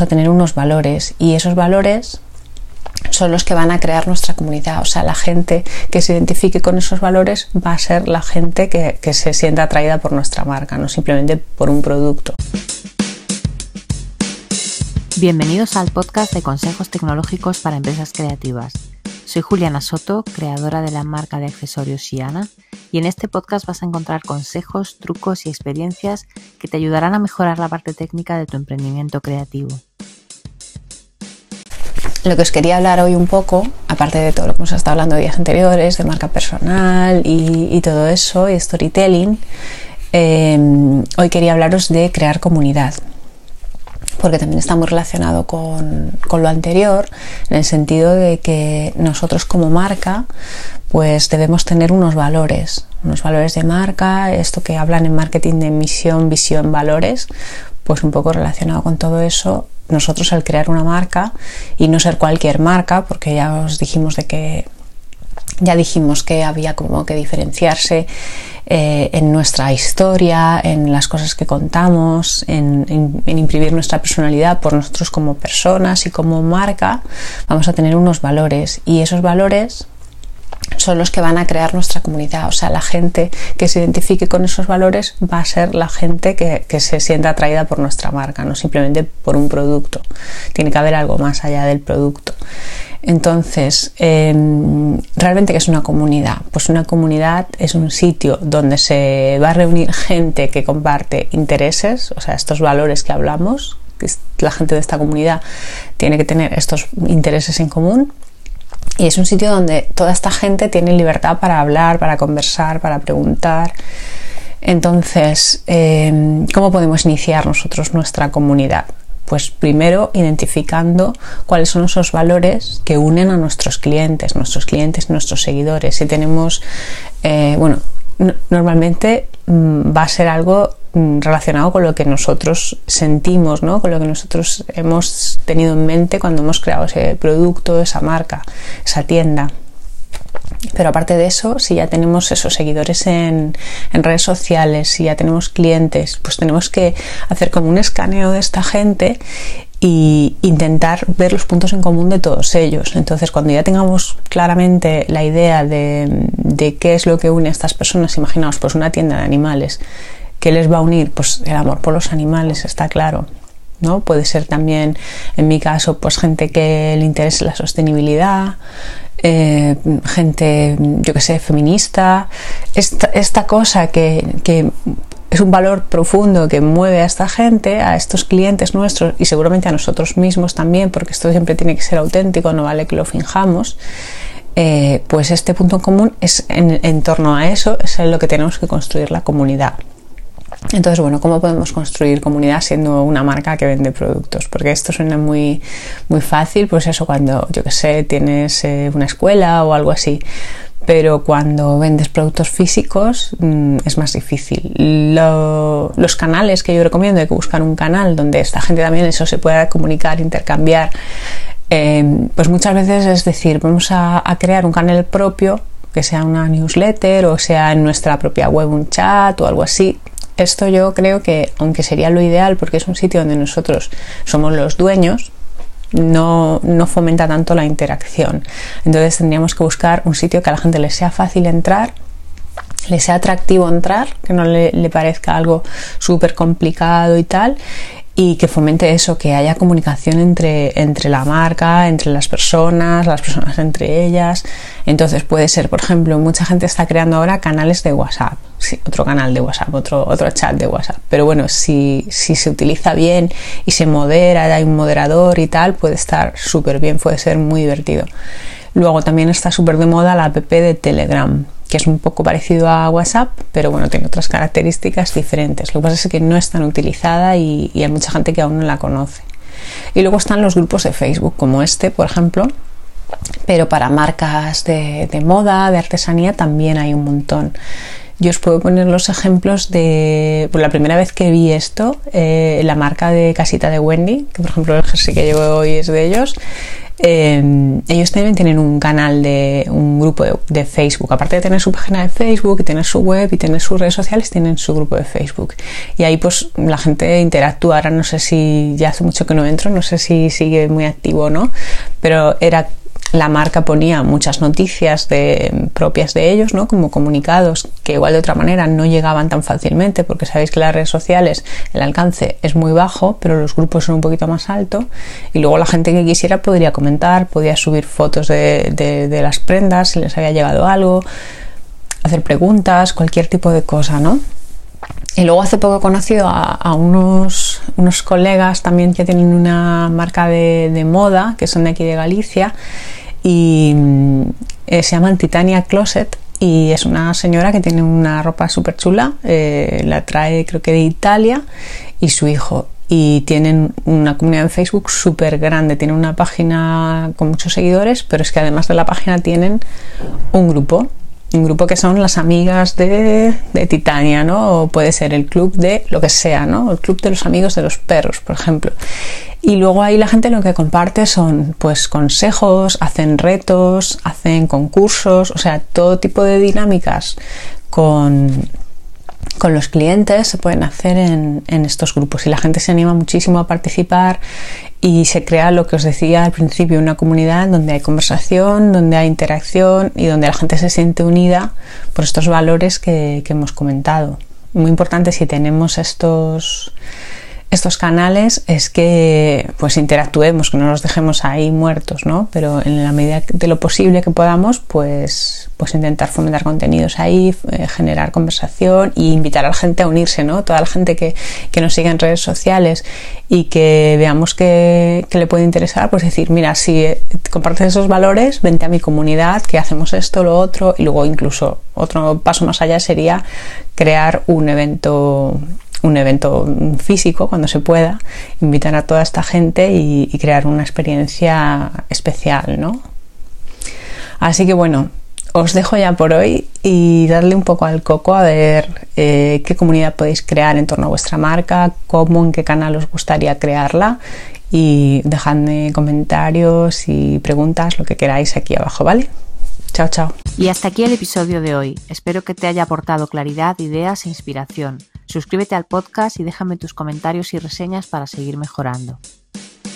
a tener unos valores y esos valores son los que van a crear nuestra comunidad. O sea, la gente que se identifique con esos valores va a ser la gente que, que se sienta atraída por nuestra marca, no simplemente por un producto. Bienvenidos al podcast de consejos tecnológicos para empresas creativas. Soy Juliana Soto, creadora de la marca de accesorios Shiana, y en este podcast vas a encontrar consejos, trucos y experiencias que te ayudarán a mejorar la parte técnica de tu emprendimiento creativo. Lo que os quería hablar hoy un poco, aparte de todo lo que hemos estado hablando días anteriores, de marca personal y, todo eso, y storytelling, eh, hoy quería hablaros de crear comunidad porque también está muy relacionado con, con, lo anterior, en el sentido de que nosotros como marca, pues debemos tener unos valores, unos valores de marca, esto que hablan en marketing de misión, visión, valores, pues un poco relacionado con todo eso, nosotros al crear una marca y no ser cualquier marca, porque ya os dijimos de que ya dijimos que había como que diferenciarse eh, en nuestra historia, en las cosas que contamos, en, en, imprimir nuestra personalidad por nosotros como personas y como marca, vamos a tener unos valores. Y esos valores son los que van a crear nuestra comunidad. O sea, la gente que se identifique con esos valores va a ser la gente que, que, se sienta atraída por nuestra marca, no simplemente por un producto. Tiene que haber algo más allá del producto. Entonces, eh, ¿realmente qué es una comunidad? Pues una comunidad es un sitio donde se va a reunir gente que comparte intereses, o sea, estos valores que hablamos, que la gente de esta comunidad tiene que tener estos intereses en común y es un sitio donde toda esta gente tiene libertad para hablar, para conversar, para preguntar. Entonces, eh, ¿cómo podemos iniciar nosotros nuestra comunidad? Pues primero identificando cuáles son esos valores que unen a nuestros clientes, nuestros clientes, nuestros seguidores. Si tenemos, eh, bueno, normalmente mm, va a ser algo relacionado con lo que nosotros sentimos, ¿no? con lo que nosotros hemos tenido en mente cuando hemos creado ese producto, esa marca, esa tienda. Pero aparte de eso, si ya tenemos esos seguidores en, redes sociales, si ya tenemos clientes, pues tenemos que hacer como un escaneo de esta gente y intentar ver los puntos en común de todos ellos. Entonces, cuando ya tengamos claramente la idea de, de qué es lo que une a estas personas, imaginaos, pues una tienda de animales ¿Qué les va a unir? Pues el amor por los animales, está claro. ¿no? Puede ser también, en mi caso, pues gente que le interese la sostenibilidad, eh, gente, yo que sé, feminista. Esta, cosa que, que es un valor profundo que mueve a esta gente, a estos clientes nuestros y seguramente a nosotros mismos también, porque esto siempre tiene que ser auténtico, no vale que lo finjamos. Eh, pues este punto en común es en, en torno a eso, es en lo que tenemos que construir la comunidad. Entonces, bueno, ¿cómo podemos construir comunidad siendo una marca que vende productos? Porque esto suena muy, muy fácil, pues eso, cuando, yo que sé, tienes eh, una escuela o algo así. Pero cuando vendes productos físicos mm, es más difícil. los canales que yo recomiendo, hay que buscar un canal donde esta gente también eso se pueda comunicar, intercambiar. Eh, pues muchas veces es decir, vamos a crear un canal propio que sea una newsletter o sea en nuestra propia web un chat o algo así esto yo creo que, aunque sería lo ideal porque es un sitio donde nosotros somos los dueños, no, no, fomenta tanto la interacción. Entonces tendríamos que buscar un sitio que a la gente le sea fácil entrar, le sea atractivo entrar, que no le, le parezca algo súper complicado y tal, y que fomente eso, que haya comunicación entre, entre la marca, entre las personas, las personas entre ellas. Entonces puede ser, por ejemplo, mucha gente está creando ahora canales de WhatsApp, sí, otro canal de WhatsApp, otro, otro chat de WhatsApp. Pero bueno, si, si se utiliza bien y se modera, hay un moderador y tal, puede estar súper bien, puede ser muy divertido. Luego también está súper de moda la app de Telegram es un poco parecido a WhatsApp, pero bueno, tiene otras características diferentes. Lo que pasa es que no es tan utilizada y, hay mucha gente que aún no la conoce. Y luego están los grupos de Facebook, como este, por ejemplo, pero para marcas de, moda, de artesanía, también hay un montón. Yo os puedo poner los ejemplos de pues la primera vez que vi esto, eh, la marca de casita de Wendy, que por ejemplo el jersey que llevo hoy es de ellos. Eh, ellos también tienen un canal de un grupo de, Facebook. Aparte de tener su página de Facebook y tener su web y tener sus redes sociales, tienen su grupo de Facebook. Y ahí pues la gente interactúa. Ahora no sé si ya hace mucho que no entro, no sé si sigue muy activo o no, pero era la marca ponía muchas noticias de, propias de ellos, ¿no? como comunicados que igual de otra manera no llegaban tan fácilmente, porque sabéis que las redes sociales el alcance es muy bajo, pero los grupos son un poquito más alto, y luego la gente que quisiera podría comentar, podía subir fotos de, de las prendas, si les había llegado algo, hacer preguntas, cualquier tipo de cosa, ¿no? Y luego hace poco he conocido a, unos, unos, colegas también que tienen una marca de, moda, que son de aquí de Galicia, y eh, se llaman Titania Closet. Y es una señora que tiene una ropa súper chula, eh, la trae creo que de Italia, y su hijo. Y tienen una comunidad en Facebook súper grande, tienen una página con muchos seguidores, pero es que además de la página tienen un grupo un grupo que son las amigas de, Titania, ¿no? O puede ser el club de lo que sea, ¿no? El club de los amigos de los perros, por ejemplo. Y luego ahí la gente lo que comparte son pues consejos, hacen retos, hacen concursos, o sea, todo tipo de dinámicas con, con los clientes se pueden hacer en, en, estos grupos y la gente se anima muchísimo a participar y se crea lo que os decía al principio, una comunidad donde hay conversación, donde hay interacción y donde la gente se siente unida por estos valores que, que hemos comentado. Muy importante si tenemos estos estos canales es que pues interactuemos, que no los dejemos ahí muertos, ¿no? Pero en la medida de lo posible que podamos, pues, pues intentar fomentar contenidos ahí, eh, generar conversación e invitar a la gente a unirse, ¿no? Toda la gente que, que nos sigue en redes sociales y que veamos que, que, le puede interesar, pues decir, mira, si eh, compartes esos valores, vente a mi comunidad, que hacemos esto, lo otro, y luego incluso otro paso más allá sería crear un evento un evento físico cuando se pueda, invitar a toda esta gente y, crear una experiencia especial, ¿no? Así que bueno, os dejo ya por hoy y darle un poco al coco a ver eh, qué comunidad podéis crear en torno a vuestra marca, cómo, en qué canal os gustaría crearla y dejadme comentarios y preguntas, lo que queráis aquí abajo, ¿vale? Chao, chao. Y hasta aquí el episodio de hoy. Espero que te haya aportado claridad, ideas e inspiración. Suscríbete al podcast y déjame tus comentarios y reseñas para seguir mejorando.